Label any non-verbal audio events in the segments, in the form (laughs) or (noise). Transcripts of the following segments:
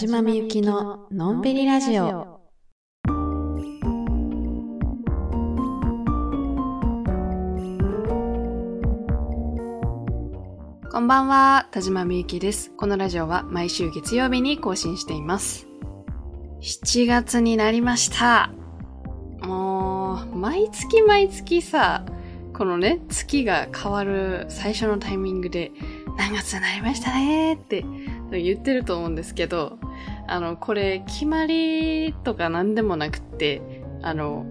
じまみゆきののんびりラジオ。こんばんは、田島みゆきです。このラジオは毎週月曜日に更新しています。7月になりました。もう、毎月毎月さ、このね、月が変わる最初のタイミングで、何月になりましたねって言ってると思うんですけど、あの、これ、決まりとか何でもなくって、あの、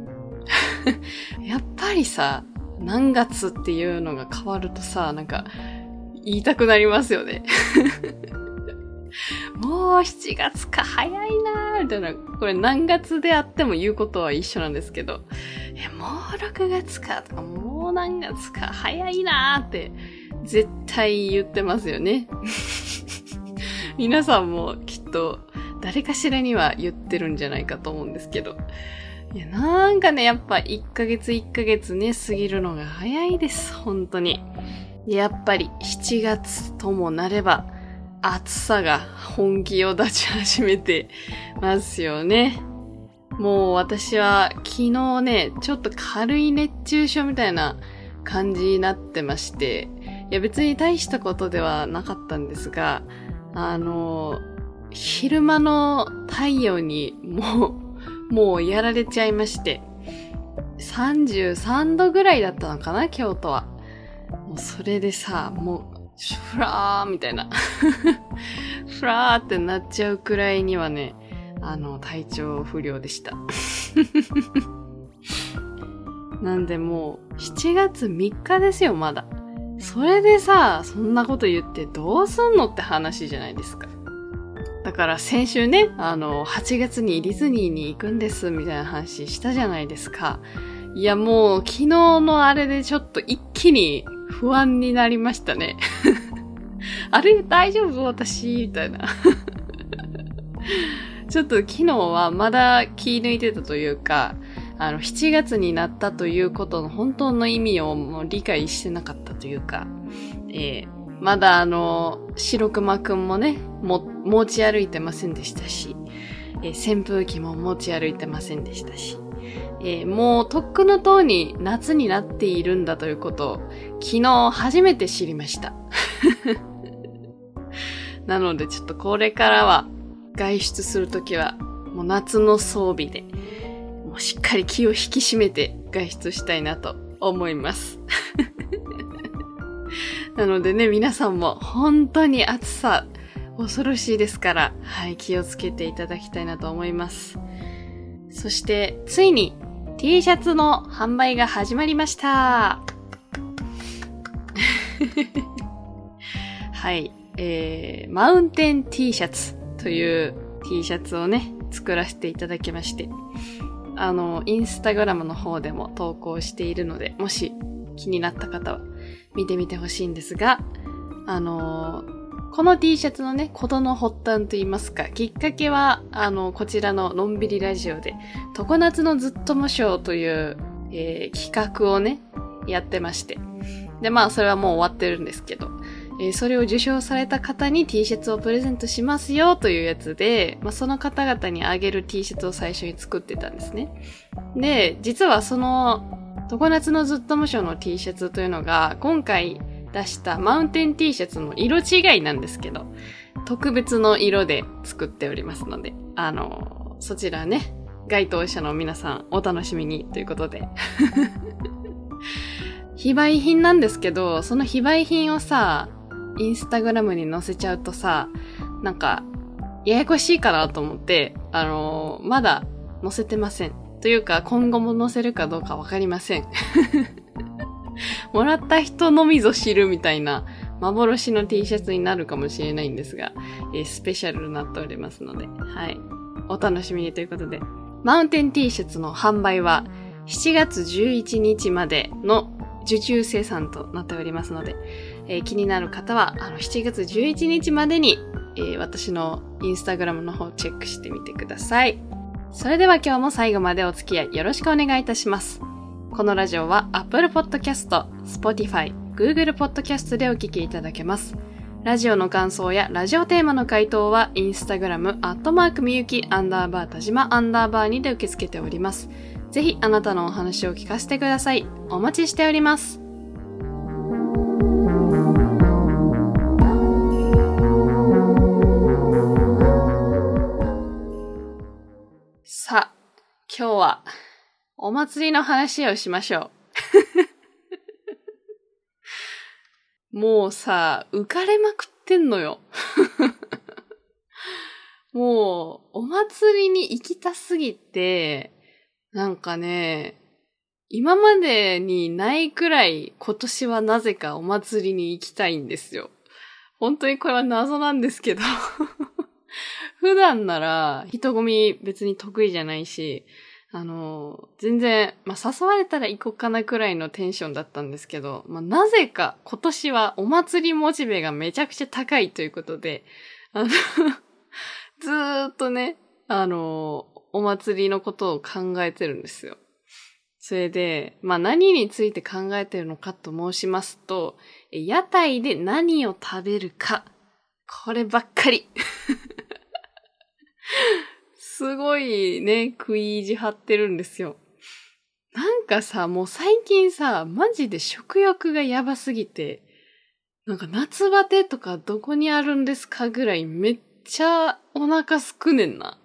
(laughs) やっぱりさ、何月っていうのが変わるとさ、なんか、言いたくなりますよね。(laughs) もう7月か早いなーみたいな。これ何月であっても言うことは一緒なんですけど、え、もう6月かとか、もう何月か早いなーって絶対言ってますよね。(laughs) 皆さんもきっと誰かしらには言ってるんじゃないかと思うんですけど。いや、なんかね、やっぱ1ヶ月1ヶ月ね、過ぎるのが早いです、本当に。やっぱり7月ともなれば、暑さが本気を出し始めてますよね。もう私は昨日ね、ちょっと軽い熱中症みたいな感じになってまして、いや別に大したことではなかったんですが、あの、昼間の太陽にもう、(laughs) もうやられちゃいまして、33度ぐらいだったのかな、京都は。もうそれでさ、もう、フラーみたいな。(laughs) フラーってなっちゃうくらいにはね、あの、体調不良でした。(laughs) なんでもう、7月3日ですよ、まだ。それでさ、そんなこと言ってどうすんのって話じゃないですか。だから先週ね、あの、8月にディズニーに行くんですみたいな話したじゃないですか。いやもう昨日のあれでちょっと一気に不安になりましたね。(laughs) あれ大丈夫？私？みたいな。(laughs) ちょっと昨日はまだ気抜いてたというか、あの、7月になったということの本当の意味をもう理解してなかったというか、えー、まだあの、白熊くんもね、も、持ち歩いてませんでしたし、えー、扇風機も持ち歩いてませんでしたし、えー、もうとっくのとうに夏になっているんだということを昨日初めて知りました。(laughs) なのでちょっとこれからは外出するときはもう夏の装備でもうしっかり気を引き締めて外出したいなと思います。なのでね、皆さんも本当に暑さ恐ろしいですから、はい、気をつけていただきたいなと思います。そして、ついに T シャツの販売が始まりました。(laughs) はい、えー、マウンテン T シャツという T シャツをね、作らせていただきまして、あの、インスタグラムの方でも投稿しているので、もし気になった方は見てみてほしいんですが、あのこの T シャツのね、ことの発端と言いますか、きっかけは、あの、こちらののんびりラジオで、常夏のずっと無償という、えー、企画をね、やってまして。で、まあ、それはもう終わってるんですけど、えー、それを受賞された方に T シャツをプレゼントしますよというやつで、まあ、その方々にあげる T シャツを最初に作ってたんですね。で、実はその、常夏のずっと無償の T シャツというのが、今回出したマウンテン T シャツの色違いなんですけど、特別の色で作っておりますので、あの、そちらね、該当者の皆さんお楽しみにということで。(laughs) 非売品なんですけど、その非売品をさ、インスタグラムに載せちゃうとさ、なんか、ややこしいかなと思って、あのー、まだ載せてません。というか、今後も載せるかどうかわかりません。(laughs) もらった人のみぞ知るみたいな幻の T シャツになるかもしれないんですが、えー、スペシャルになっておりますので、はい。お楽しみにということで、マウンテン T シャツの販売は7月11日までの受注生産となっておりますので、えー、気になる方は、あの、7月11日までに、えー、私のインスタグラムの方をチェックしてみてください。それでは今日も最後までお付き合いよろしくお願いいたします。このラジオは Apple Podcast、Spotify、Google Podcast でお聞きいただけます。ラジオの感想やラジオテーマの回答は、インスタグラム、アットマークみゆき、アンダーバー田島、アンダーバーにで受け付けております。ぜひ、あなたのお話を聞かせてください。お待ちしております。今日は、お祭りの話をしましょう。(laughs) もうさ、浮かれまくってんのよ。(laughs) もう、お祭りに行きたすぎて、なんかね、今までにないくらい今年はなぜかお祭りに行きたいんですよ。本当にこれは謎なんですけど。(laughs) 普段なら人混み別に得意じゃないし、あの、全然、まあ、誘われたら行こうかなくらいのテンションだったんですけど、まあ、なぜか今年はお祭りモチベがめちゃくちゃ高いということで、あの (laughs) ずーっとね、あの、お祭りのことを考えてるんですよ。それで、まあ何について考えてるのかと申しますと、屋台で何を食べるか。こればっかり。(laughs) すごいね、食い意地張ってるんですよ。なんかさ、もう最近さ、マジで食欲がやばすぎて、なんか夏バテとかどこにあるんですかぐらいめっちゃお腹すくねんな。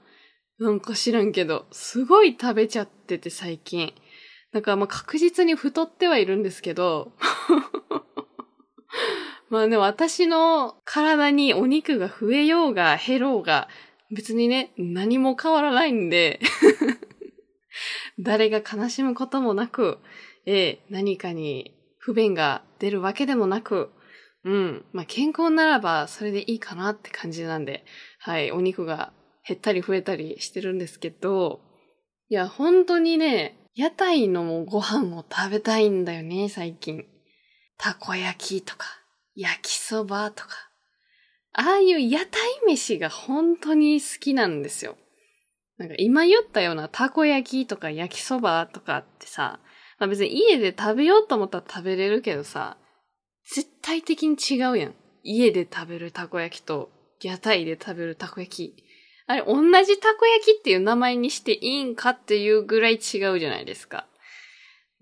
なんか知らんけど、すごい食べちゃってて最近。なんかまあ確実に太ってはいるんですけど、(laughs) まあね、私の体にお肉が増えようが減ろうが、別にね、何も変わらないんで、(laughs) 誰が悲しむこともなく、ええ、何かに不便が出るわけでもなく、うん。まあ、健康ならばそれでいいかなって感じなんで、はい、お肉が減ったり増えたりしてるんですけど、いや、本当にね、屋台のご飯を食べたいんだよね、最近。たこ焼きとか、焼きそばとか。ああいう屋台飯が本当に好きなんですよ。なんか今言ったようなたこ焼きとか焼きそばとかってさ、まあ別に家で食べようと思ったら食べれるけどさ、絶対的に違うやん。家で食べるたこ焼きと屋台で食べるたこ焼き。あれ、同じたこ焼きっていう名前にしていいんかっていうぐらい違うじゃないですか。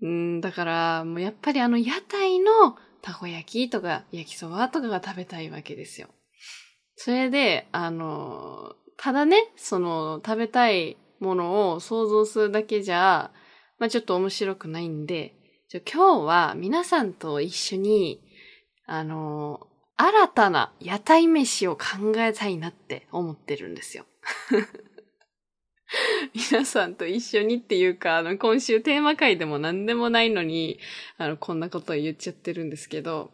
うん、だから、もうやっぱりあの屋台のたこ焼きとか焼きそばとかが食べたいわけですよ。それで、あの、ただね、その食べたいものを想像するだけじゃ、まあちょっと面白くないんで、じゃ今日は皆さんと一緒に、あの、新たな屋台飯を考えたいなって思ってるんですよ。(laughs) 皆さんと一緒にっていうか、あの、今週テーマ会でも何でもないのに、あの、こんなことを言っちゃってるんですけど、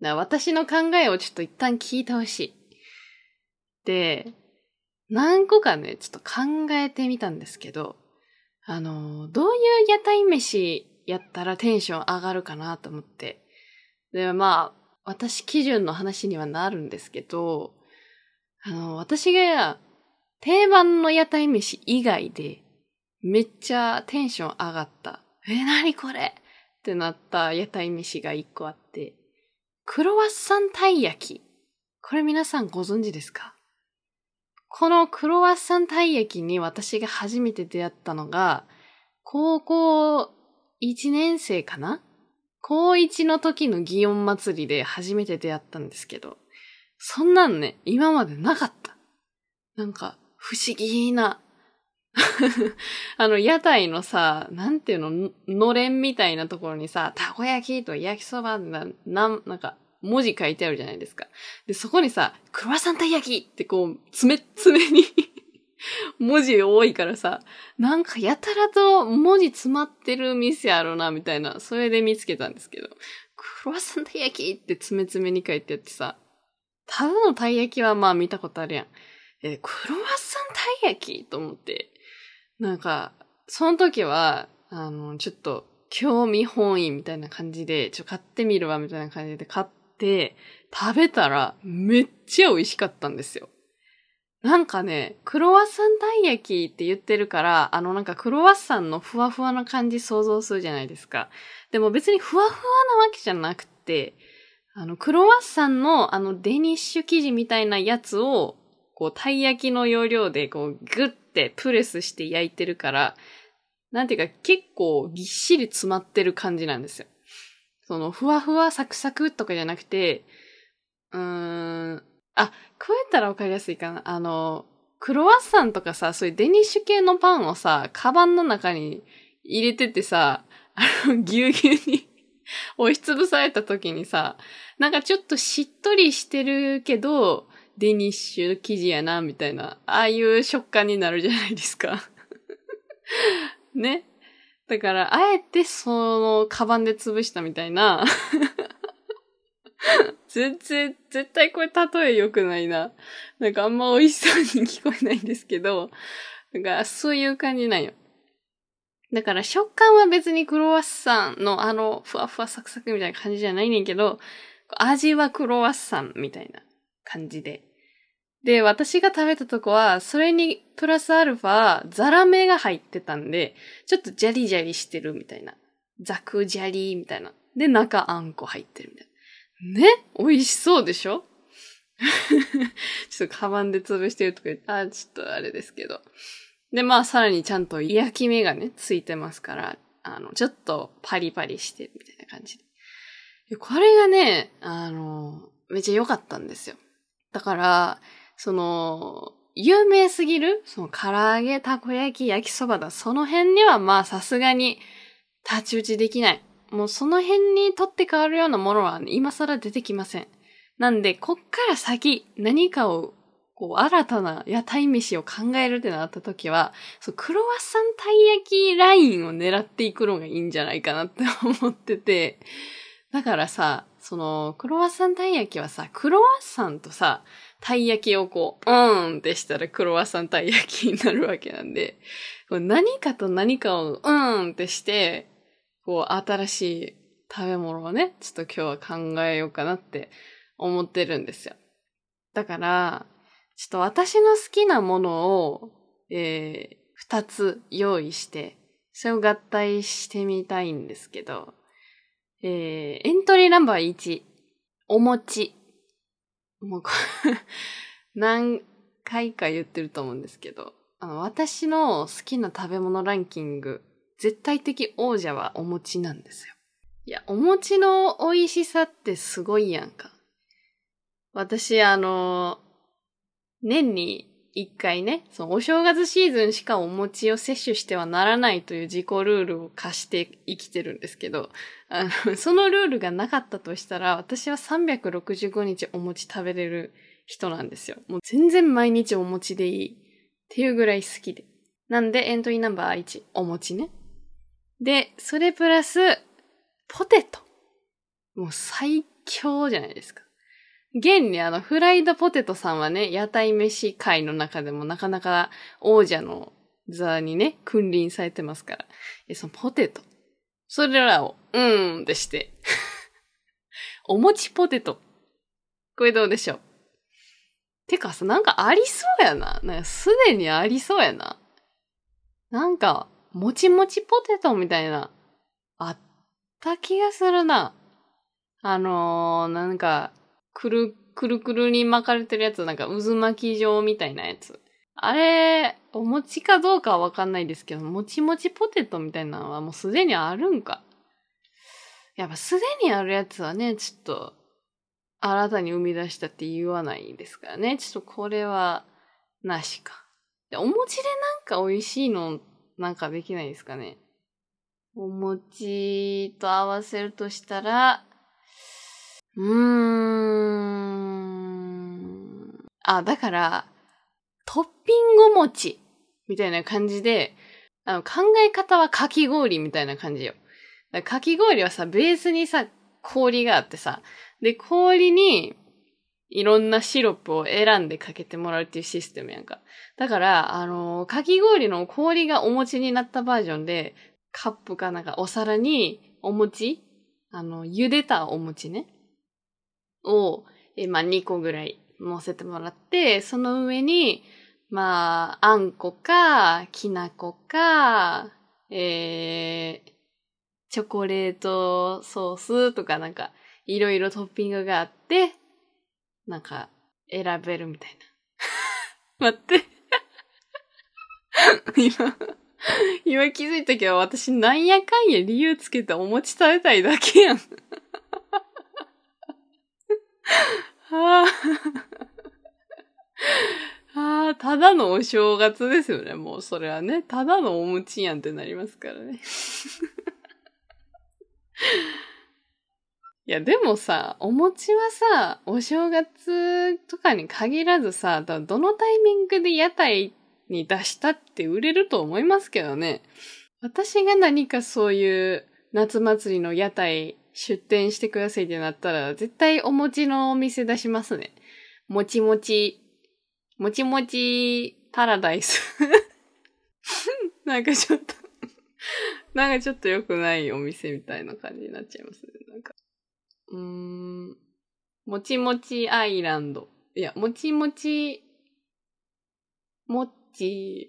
私の考えをちょっと一旦聞いてほしい。で、何個かね、ちょっと考えてみたんですけど、あの、どういう屋台飯やったらテンション上がるかなと思って。で、まあ、私基準の話にはなるんですけど、あの、私が定番の屋台飯以外でめっちゃテンション上がった。え、なにこれ？ってなった屋台飯が一個あって、クロワッサンたい焼き。これ皆さんご存知ですか？このクロワッサンたい焼きに私が初めて出会ったのが、高校1年生かな？高1の時の祇園祭りで初めて出会ったんですけど、そんなんね、今までなかった。なんか、不思議な、(laughs) あの、屋台のさ、なんていうの、のれんみたいなところにさ、たこ焼きと焼きそばな、なん、なんか、文字書いてあるじゃないですか。で、そこにさ、クロワッサンたい焼きってこう、つめつめに (laughs) 文字多いからさ、なんかやたらと文字詰まってる店あるな、みたいな、それで見つけたんですけど、クロワッサンたい焼きってつめつめに書いてあってさ、ただのたい焼きはまあ見たことあるやん。え、クロワッサンたい焼きと思って。なんか、その時は、あの、ちょっと、興味本位みたいな感じで、ちょ、買ってみるわ、みたいな感じで買って、食べたら、めっちゃ美味しかったんですよ。なんかね、クロワッサンたい焼きって言ってるから、あのなんかクロワッサンのふわふわな感じ想像するじゃないですか。でも別にふわふわなわけじゃなくて、あの、クロワッサンのあのデニッシュ生地みたいなやつを、こう、たい焼きの要領でこう、グッてプレスして焼いてるから、なんていうか結構ぎっしり詰まってる感じなんですよ。その、ふわふわサクサクとかじゃなくて、うーん、あ、こうやったらわかりやすいかな。あの、クロワッサンとかさ、そういうデニッシュ系のパンをさ、カバンの中に入れててさ、(laughs) あの、ぎゅうぎゅうに (laughs) 押しつぶされた時にさ、なんかちょっとしっとりしてるけど、デニッシュ生地やな、みたいな、ああいう食感になるじゃないですか (laughs) ね。だから、あえてその、カバンで潰したみたいな (laughs) 全然、絶対これ例え良くないな。なんかあんま美味しそうに聞こえないんですけど、なんかそういう感じなんよ。だから食感は別にクロワッサンのあのふわふわサクサクみたいな感じじゃないねんけど、味はクロワッサンみたいな感じで。で、私が食べたとこは、それにプラスアルファ、ザラメが入ってたんで、ちょっとジャリジャリしてるみたいな。ザクジャリみたいな。で、中あんこ入ってるみたいな。ね？美味しそうでしょ？(laughs) ちょっとカバンで潰してるとか言って、あ、ちょっとあれですけど。で、まあ、さらにちゃんと焼き目がね、ついてますから、あの、ちょっとパリパリしてるみたいな感じで。これがね、あの、めっちゃ良かったんですよ。だから、その、有名すぎる、その唐揚げ、たこ焼き、焼きそばだ。その辺にはまあさすがに太刀打ちできない。もうその辺に取って変わるようなものは、今更出てきません。なんで、こっから先何かをこう、新たな屋台飯を考えるってなった時は、そう、クロワッサンたい焼きラインを狙っていくのがいいんじゃないかなって思ってて、だからさ、その、クロワッサンたい焼きはさ、クロワッサンとさ、たい焼きをこう、うーんってしたらクロワッサンたい焼きになるわけなんで、何かと何かをうーんってして、こう、新しい食べ物をね、ちょっと今日は考えようかなって思ってるんですよ。だから、ちょっと私の好きなものを、えー、二つ用意して、それを合体してみたいんですけど、えー、エントリーナンバー1、お餅。もう (laughs) 何回か言ってると思うんですけど、あの、私の好きな食べ物ランキング、絶対的王者はお餅なんですよ。いや、お餅の美味しさってすごいやんか。私、あの、年に一回ね、そのお正月シーズンしかお餅を摂取してはならないという自己ルールを課して生きてるんですけど、あの、(laughs) そのルールがなかったとしたら、私は365日お餅食べれる人なんですよ。もう全然毎日お餅でいいっていうぐらい好きで。なんでエントリーナンバー1、お餅ね。で、それプラス、ポテト。もう最強じゃないですか。現にあの、フライドポテトさんはね、屋台飯界の中でもなかなか王者の座にね、君臨されてますから。え、そのポテト。それらを、うーんってして。(laughs) お餅ポテト。これどうでしょう？てかさ、なんかありそうやな。なんかすでにありそうやな。なんか、もちもちポテトみたいな、あった気がするな。あのー、なんか、くる、くるくるに巻かれてるやつ、なんか渦巻き状みたいなやつ。あれ、お餅かどうかはわかんないですけど、もちもちポテトみたいなのはもうすでにあるんか。やっぱすでにあるやつはね、ちょっと、新たに生み出したって言わないですからね。ちょっとこれは、なしか。でお餅でなんか美味しいの、なんかできないですかね。お餅と合わせるとしたら、うーん。あ、だから、トッピング餅みたいな感じで、あの、考え方はかき氷みたいな感じよ。かき氷はさ、ベースにさ、氷があってさ、で、氷に、いろんなシロップを選んでかけてもらうっていうシステムやんか。だから、あのかき氷の氷がお餅になったバージョンで、カップかなんかお皿にお餅あの、茹でたお餅ね。を、えまあ、2個ぐらい乗せてもらって、その上に、まあ、あんこか、きなこか、えー、チョコレートソースとかなんか、いろいろトッピングがあって、なんか、選べるみたいな。(laughs) 待って。(laughs) 今、今気づいたけど、私なんやかんや理由つけてお餅食べたいだけやん。(laughs) あ。ああ、ただのお正月ですよね。もうそれはね。ただのお餅やんってなりますからね。(laughs) いや、でもさ、お餅はさ、お正月とかに限らずさ、だどのタイミングで屋台に出したって売れると思いますけどね。私が何かそういう夏祭りの屋台出店してくださいってなったら、絶対お餅のお店出しますね。もちもち、もちもちパラダイス。(laughs) なんかちょっと、なんかちょっと良くないお店みたいな感じになっちゃいますね。なんか。うーん。もちもちアイランド。いや、もちもち、もっち、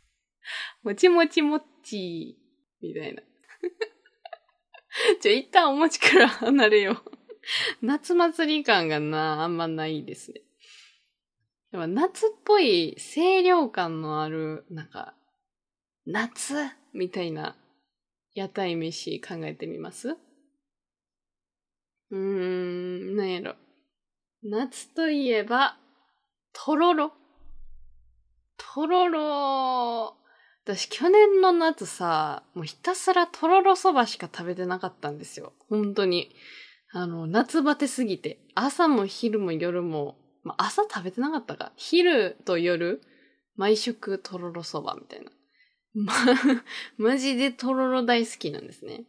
(laughs) もちもちもっち、みたいな。ちょ、一旦お餅から離れよう。(laughs) 夏祭り感がな、あんまないですね。でも夏っぽい清涼感のある、なんか、夏みたいな屋台飯考えてみます？うーん、なんやろ。夏といえば、とろろ。とろろ。私去年の夏さ、もうひたすらとろろそばしか食べてなかったんですよ。本当に。あの、夏バテすぎて。朝も昼も夜も、まあ、朝食べてなかったか。昼と夜、毎食とろろそばみたいな。ま、(laughs) マジでとろろ大好きなんですね。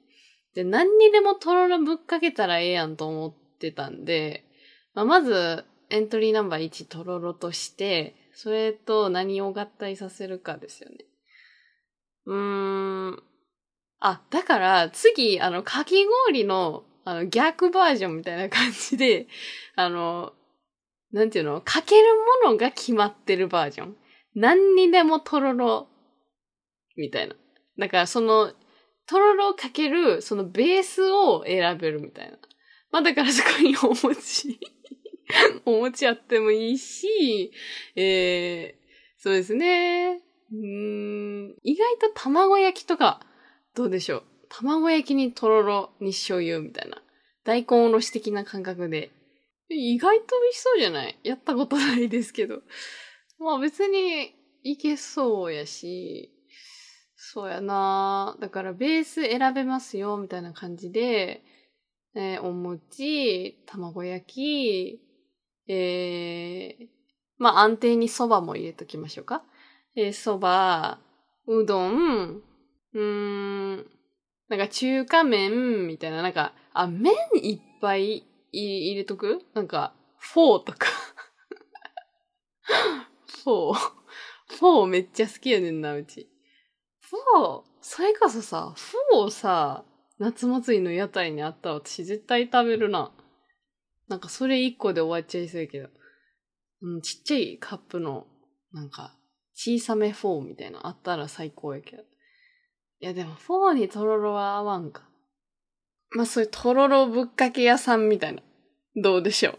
で、何にでもとろろぶっかけたらええやんと思ってたんで、まあ、まず、エントリーナンバー1とろろとして、それと何を合体させるかですよね。うーん。あ、だから、次、あの、かき氷の、あの、逆バージョンみたいな感じで、(laughs) あの、なんていうの？かけるものが決まってるバージョン。何にでもとろろ、みたいな。だから、その、とろろかける、そのベースを選べるみたいな。まあ、だからそこにお餅、(laughs) お餅あってもいいし、えー、そうですね。うん、意外と卵焼きとか、どうでしょう。卵焼きにとろろに醤油みたいな。大根おろし的な感覚で。意外と美味しそうじゃない？やったことないですけど。まあ別にいけそうやし、そうやなだからベース選べますよ、みたいな感じで、えーお餅、卵焼き、えー、まあ安定に蕎麦も入れときましょうか。えー、蕎麦、うどん、うーん、なんか中華麺みたいな、なんか、あ、麺いっぱいい入れとく？なんか、フォーとか。(laughs) フォー。フォーめっちゃ好きやねんな、うち。フォー、それこそさ、フォーさ、夏祭りの屋台にあったら私絶対食べるな。なんかそれ一個で終わっちゃいそうやけど。うん、ちっちゃいカップの、なんか、小さめフォーみたいなあったら最高やけど。いやでもフォーにとろろは合わんか。まあそういうとろろぶっかけ屋さんみたいな。どうでしょう。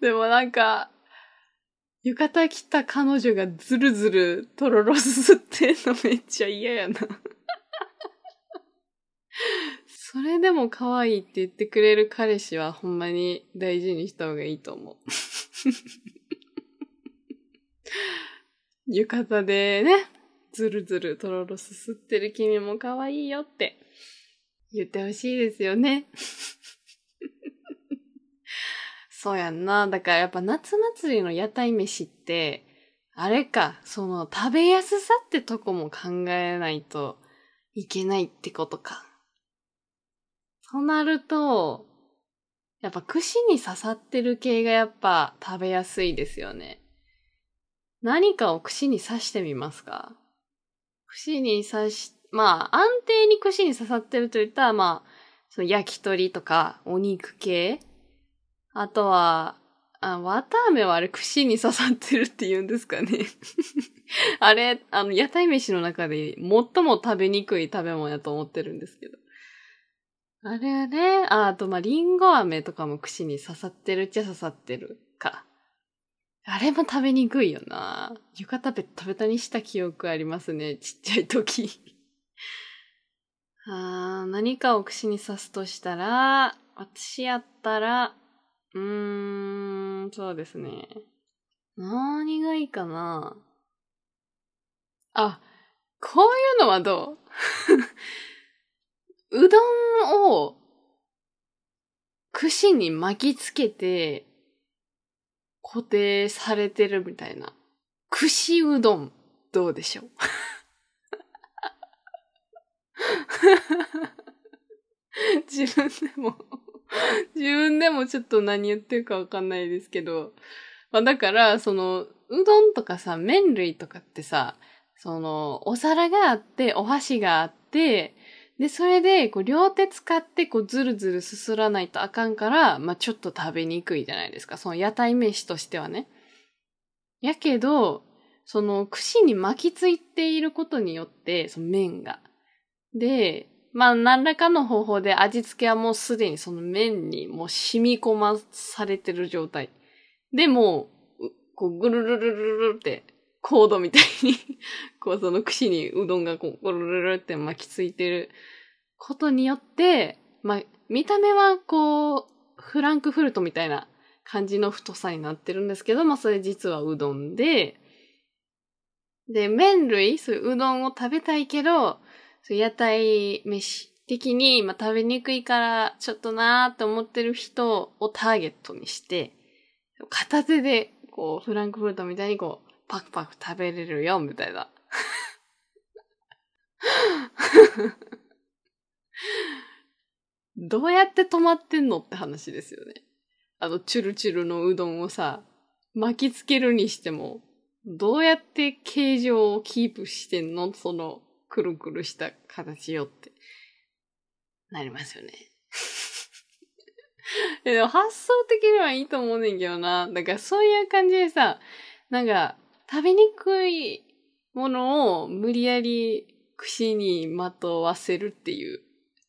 (laughs) でもなんか、浴衣着た彼女がずるずるとろろすすってんのめっちゃ嫌やな。それでも可愛いって言ってくれる彼氏はほんまに大事にした方がいいと思う。(laughs) 浴衣でね、ずるずるとろろすすってる君も可愛いよって言ってほしいですよね。(laughs) そうやんな。だからやっぱ夏祭りの屋台飯って、あれか、その食べやすさってとこも考えないといけないってことか。となると、やっぱ串に刺さってる系がやっぱ食べやすいですよね。何かを串に刺してみますか？串に刺し、まあ安定に串に刺さってるといったらまあ、その焼き鳥とかお肉系あとは、あ、綿あめはあれ串に刺さってるって言うんですかね。(laughs) あれ、あの、屋台飯の中で最も食べにくい食べ物やと思ってるんですけど。あれね、あ、あと、まあ、リンゴ飴とかも串に刺さってるっちゃ刺さってるか。あれも食べにくいよな。床食べ、食べたにした記憶ありますね。ちっちゃい時。(laughs) あー何かを串に刺すとしたら、私やったら、うーん、そうですね。何がいいかなあ、こういうのはどう？(laughs) うどんを串に巻きつけて固定されてるみたいな。串うどんどうでしょう？(laughs) 自分でも自分でもちょっと何言ってるかわかんないですけど、まあだから、その、うどんとかさ、麺類とかってさ、その、お皿があって、お箸があって、で、それで、こう、両手使って、こう、ずるずるすすらないとあかんから、まあ、ちょっと食べにくいじゃないですか。その屋台飯としてはね。やけど、その、串に巻きついていることによって、その麺が。で、まあ、何らかの方法で味付けはもうすでにその麺にもう染み込まされてる状態。でも、こう、ぐるるるるるって、コードみたいに (laughs) こう、その串にうどんがこう、ぐるるるって巻きついてることによって、まあ、見た目はこう、フランクフルトみたいな感じの太さになってるんですけど、まあ、それ実はうどんで、で、麺類、そういううどんを食べたいけど、そう屋台飯的に、まあ、食べにくいからちょっとなーって思ってる人をターゲットにして、片手で、こう、フランクフルトみたいにこう、パクパク食べれるよ、みたいな。(laughs) どうやって止まってんのって話ですよね。あの、チュルチュルのうどんをさ、巻きつけるにしても、どうやって形状をキープしてんの？その、くるくるした形よって。なりますよね。(laughs) でも発想的にはいいと思うねんけどな。だからそういう感じでさ、なんか、食べにくいものを無理やり串にまとわせるっていう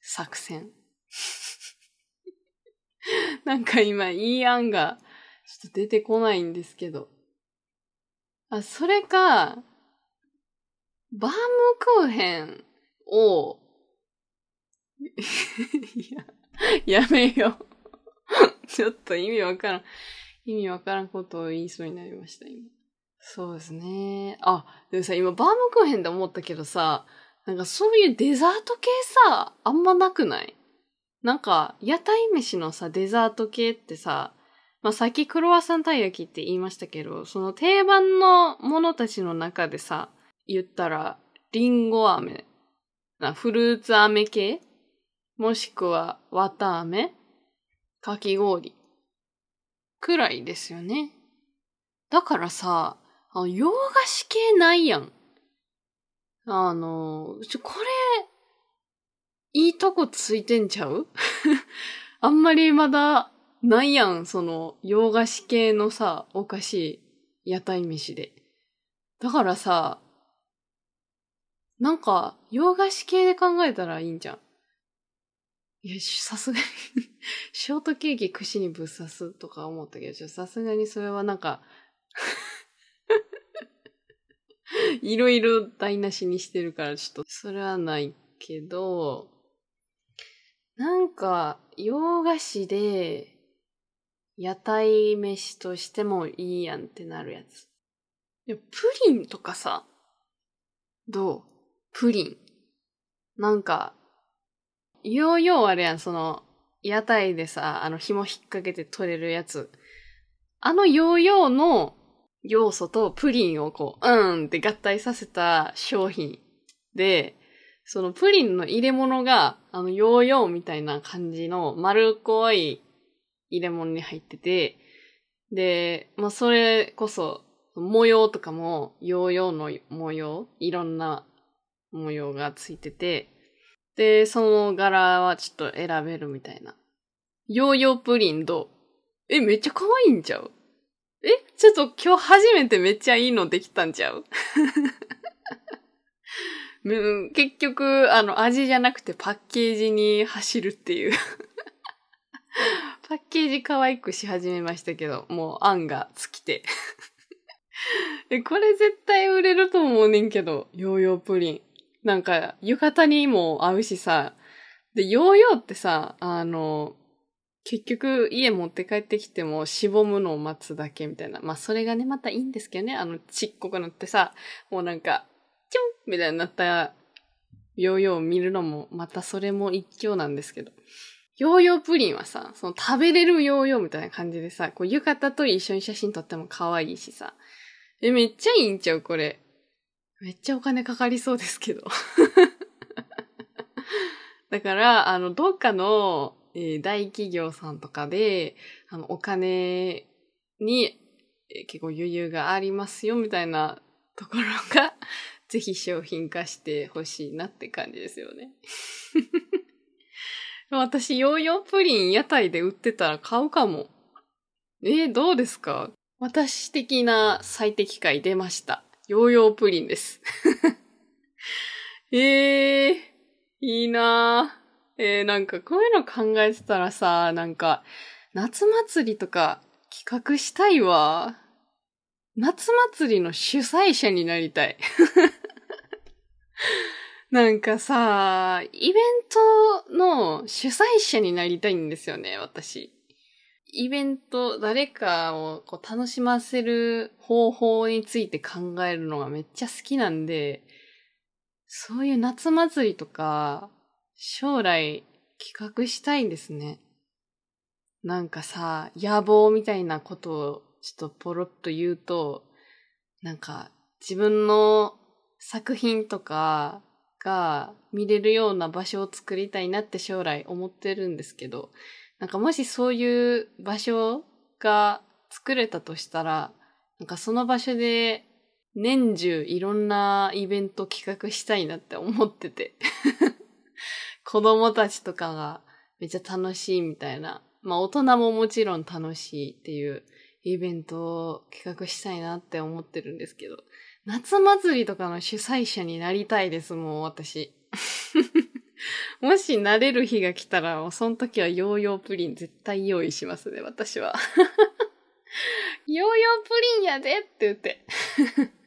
作戦。(laughs) なんか今いい案がちょっと出てこないんですけど。あ、それか、バームクーヘンを、(laughs) いや、やめよう。(laughs) ちょっと意味わからん。意味わからんことを言いそうになりました、今。そうですね。あ、でもさ、今バームクーヘンで思ったけどさ、なんかそういうデザート系さ、あんまなくない？なんか、屋台飯のさ、デザート系ってさ、まあ、さっきクロワッサンたい焼きって言いましたけど、その定番のものたちの中でさ、言ったら、リンゴ飴、フルーツ飴系？もしくは、綿飴？かき氷？くらいですよね。だからさ、あ洋菓子系ないやん。あの、ちょ、これ、いいとこついてんちゃう？(laughs) あんまりまだないやん、その、洋菓子系のさ、お菓子、屋台飯で。だからさ、なんか、洋菓子系で考えたらいいんじゃん。いや、さすがに (laughs) ショートケーキ串にぶっ刺すとか思ったけど、さすがにそれはなんか (laughs) いろいろ台無しにしてるから、ちょっと、それはないけど、なんか、洋菓子で、屋台飯としてもいいやんってなるやつ。いやプリンとかさ、どう？プリン。なんか、ヨーヨーあれやん、その、屋台でさ、あの紐引っ掛けて取れるやつ。あのヨーヨーの要素とプリンをこう、うんって合体させた商品で、そのプリンの入れ物が、あの、ヨーヨーみたいな感じの丸っこい入れ物に入ってて、で、まあ、それこそ、模様とかも、ヨーヨーの模様、いろんな模様がついてて、で、その柄はちょっと選べるみたいな。ヨーヨープリンどう？え、めっちゃ可愛いんちゃう？えちょっと今日初めてめっちゃいいのできたんちゃう？(laughs) 結局、あの、味じゃなくてパッケージに走るっていう。(laughs) パッケージ可愛くし始めましたけど、もう案が尽きて。(laughs) え、これ絶対売れると思うねんけど、ヨーヨープリン。なんか、浴衣にも合うしさ。で、ヨーヨーってさ、あの、結局家持って帰ってきてもしぼむのを待つだけみたいな。まあそれがね、またいいんですけどね。あのちっこくなってさ、もうなんか、チュンみたいになったヨーヨーを見るのも、またそれも一興なんですけど。ヨーヨープリンはさ、その食べれるヨーヨーみたいな感じでさ、こう浴衣と一緒に写真撮っても可愛いしさ。え、めっちゃいいんちゃうこれ。めっちゃお金かかりそうですけど。(laughs) だから、あの、どっかの、えー、大企業さんとかで、あの、お金に、えー、結構余裕がありますよ、みたいなところが、(laughs) ぜひ商品化してほしいなって感じですよね。(laughs) 私、ヨーヨープリン屋台で売ってたら買うかも。えー、どうですか？私的な最適解出ました。ヨーヨープリンです。(laughs) えー、いいなぁえー、なんかこういうの考えてたらさ、なんか、夏祭りとか企画したいわ。夏祭りの主催者になりたい。(laughs) なんかさ、イベントの主催者になりたいんですよね、私。イベント、誰かをこう楽しませる方法について考えるのがめっちゃ好きなんで、そういう夏祭りとか、将来企画したいんですね。なんかさ、野望みたいなことをちょっとポロッと言うと、なんか自分の作品とかが見れるような場所を作りたいなって将来思ってるんですけど、なんかもしそういう場所が作れたとしたら、なんかその場所で年中いろんなイベント企画したいなって思ってて子供たちとかがめっちゃ楽しいみたいな。まあ大人ももちろん楽しいっていうイベントを企画したいなって思ってるんですけど、夏祭りとかの主催者になりたいです、もう私。(laughs) もしなれる日が来たら、もうその時はヨーヨープリン絶対用意しますね、私は。(laughs) ヨーヨープリンやでって言って。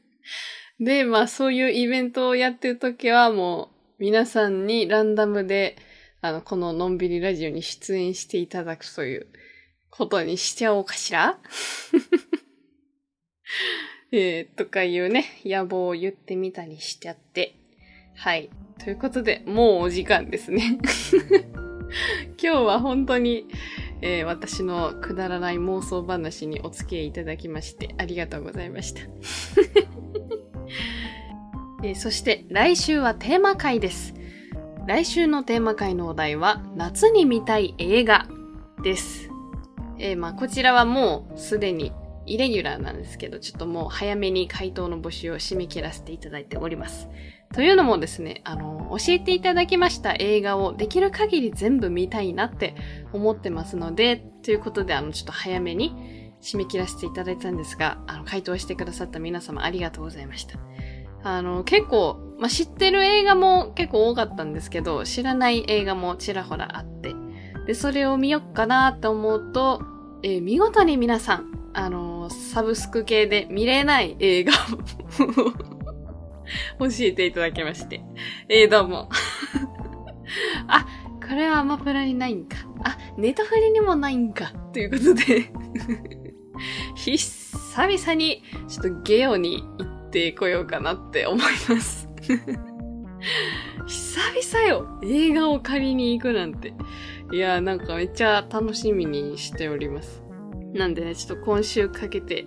(laughs) で、まあそういうイベントをやってる時はもう皆さんにランダムで、あの、こののんびりラジオに出演していただくということにしちゃおうかしら？(laughs) えー、とかいうね、野望を言ってみたりしちゃって。はい。ということで、もうお時間ですね。(laughs) 今日は本当に、えー、私のくだらない妄想話にお付き合いいただきましてありがとうございました。えー、そして来週はテーマ回です。来週のテーマ回のお題は夏に見たい映画です。えー、まあこちらはもうすでにイレギュラーなんですけど、ちょっともう早めに回答の募集を締め切らせていただいております。というのもですね、あの、教えていただきました映画をできる限り全部見たいなって思ってますので、ということで、あの、ちょっと早めに締め切らせていただいたんですが、あの、回答してくださった皆様ありがとうございました。あの、結構、まあ、知ってる映画も結構多かったんですけど、知らない映画もちらほらあって、で、それを見よっかなって思うと、えー、見事に皆さん、あのサブスク系で見れない映画を (laughs) 教えていただきまして。えー、どうも。(laughs) あ、これはアマプラにないんか。あ、ネタフリにもないんか。ということで (laughs) 久々にちょっとゲオに行ってこようかなって思います (laughs) 久々よ映画を借りに行くなんて。いやなんかめっちゃ楽しみにしております。なんでね、ちょっと今週かけて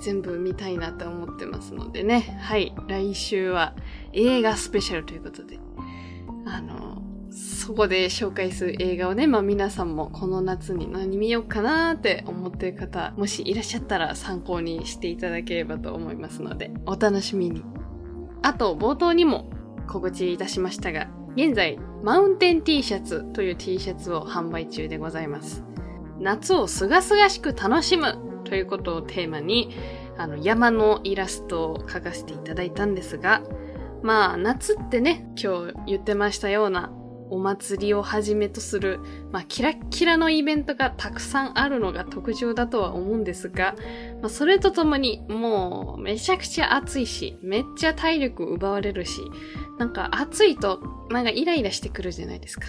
全部見たいなと思ってますのでね。はい。来週は映画スペシャルということで。あの、そこで紹介する映画をね、まあ皆さんもこの夏に何見ようかなって思ってる方、もしいらっしゃったら参考にしていただければと思いますので、お楽しみに。あと、冒頭にも告知いたしましたが、現在、マウンテン T シャツという T シャツを販売中でございます。夏をすがすがしく楽しむということをテーマに、あの、山のイラストを描かせていただいたんですが、まあ、夏ってね、今日言ってましたような、お祭りをはじめとする、まあ、キラッキラのイベントがたくさんあるのが特徴だとは思うんですが、まあ、それとともに、もう、めちゃくちゃ暑いし、めっちゃ体力奪われるし、なんか暑いと、なんかイライラしてくるじゃないですか。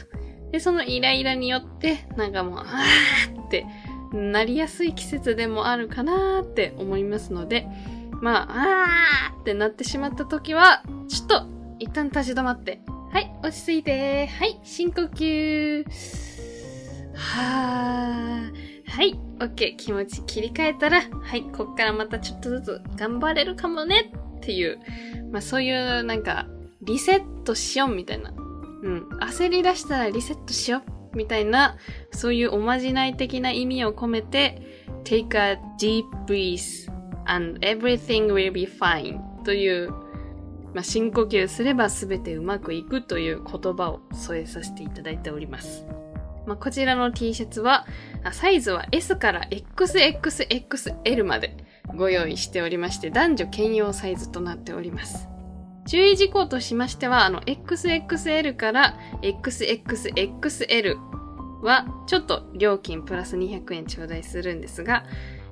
で、そのイライラによって、なんかもう、あーってなりやすい季節でもあるかなーって思いますので、まあ、あーってなってしまった時は、ちょっと、一旦立ち止まって、はい、落ち着いて、はい、深呼吸。はー。はい、オッケー。気持ち切り替えたら、はい、こっからまたちょっとずつ頑張れるかもねっていう、まあそういうなんか、リセットしようみたいな。うん。焦り出したらリセットしようみたいな、そういうおまじない的な意味を込めて、take a deep breath and everything will be fine という、まあ、深呼吸すれば全てうまくいくという言葉を添えさせていただいております。まあ、こちらの T シャツは、サイズは S から XXXL までご用意しておりまして、男女兼用サイズとなっております。注意事項としましては、あの、XXL から XXXL は、ちょっと料金プラス200円頂戴するんですが、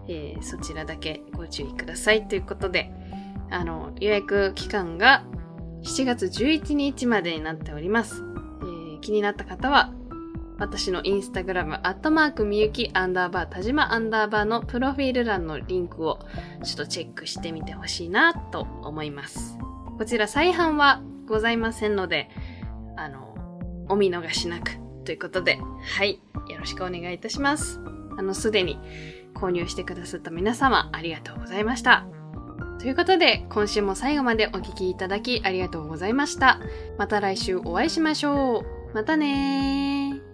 えー、そちらだけご注意くださいということで、あの、予約期間が7月11日までになっております。えー、気になった方は、私のインスタグラム、アットマークみゆきアンダーバー田島アンダーバーのプロフィール欄のリンクをちょっとチェックしてみてほしいなと思います。こちら再販はございませんので、あの、お見逃しなくということで、はい、よろしくお願いいたします。あの、すでに購入してくださった皆様、ありがとうございました。ということで、今週も最後までお聴きいただきありがとうございました。また来週お会いしましょう。またねー。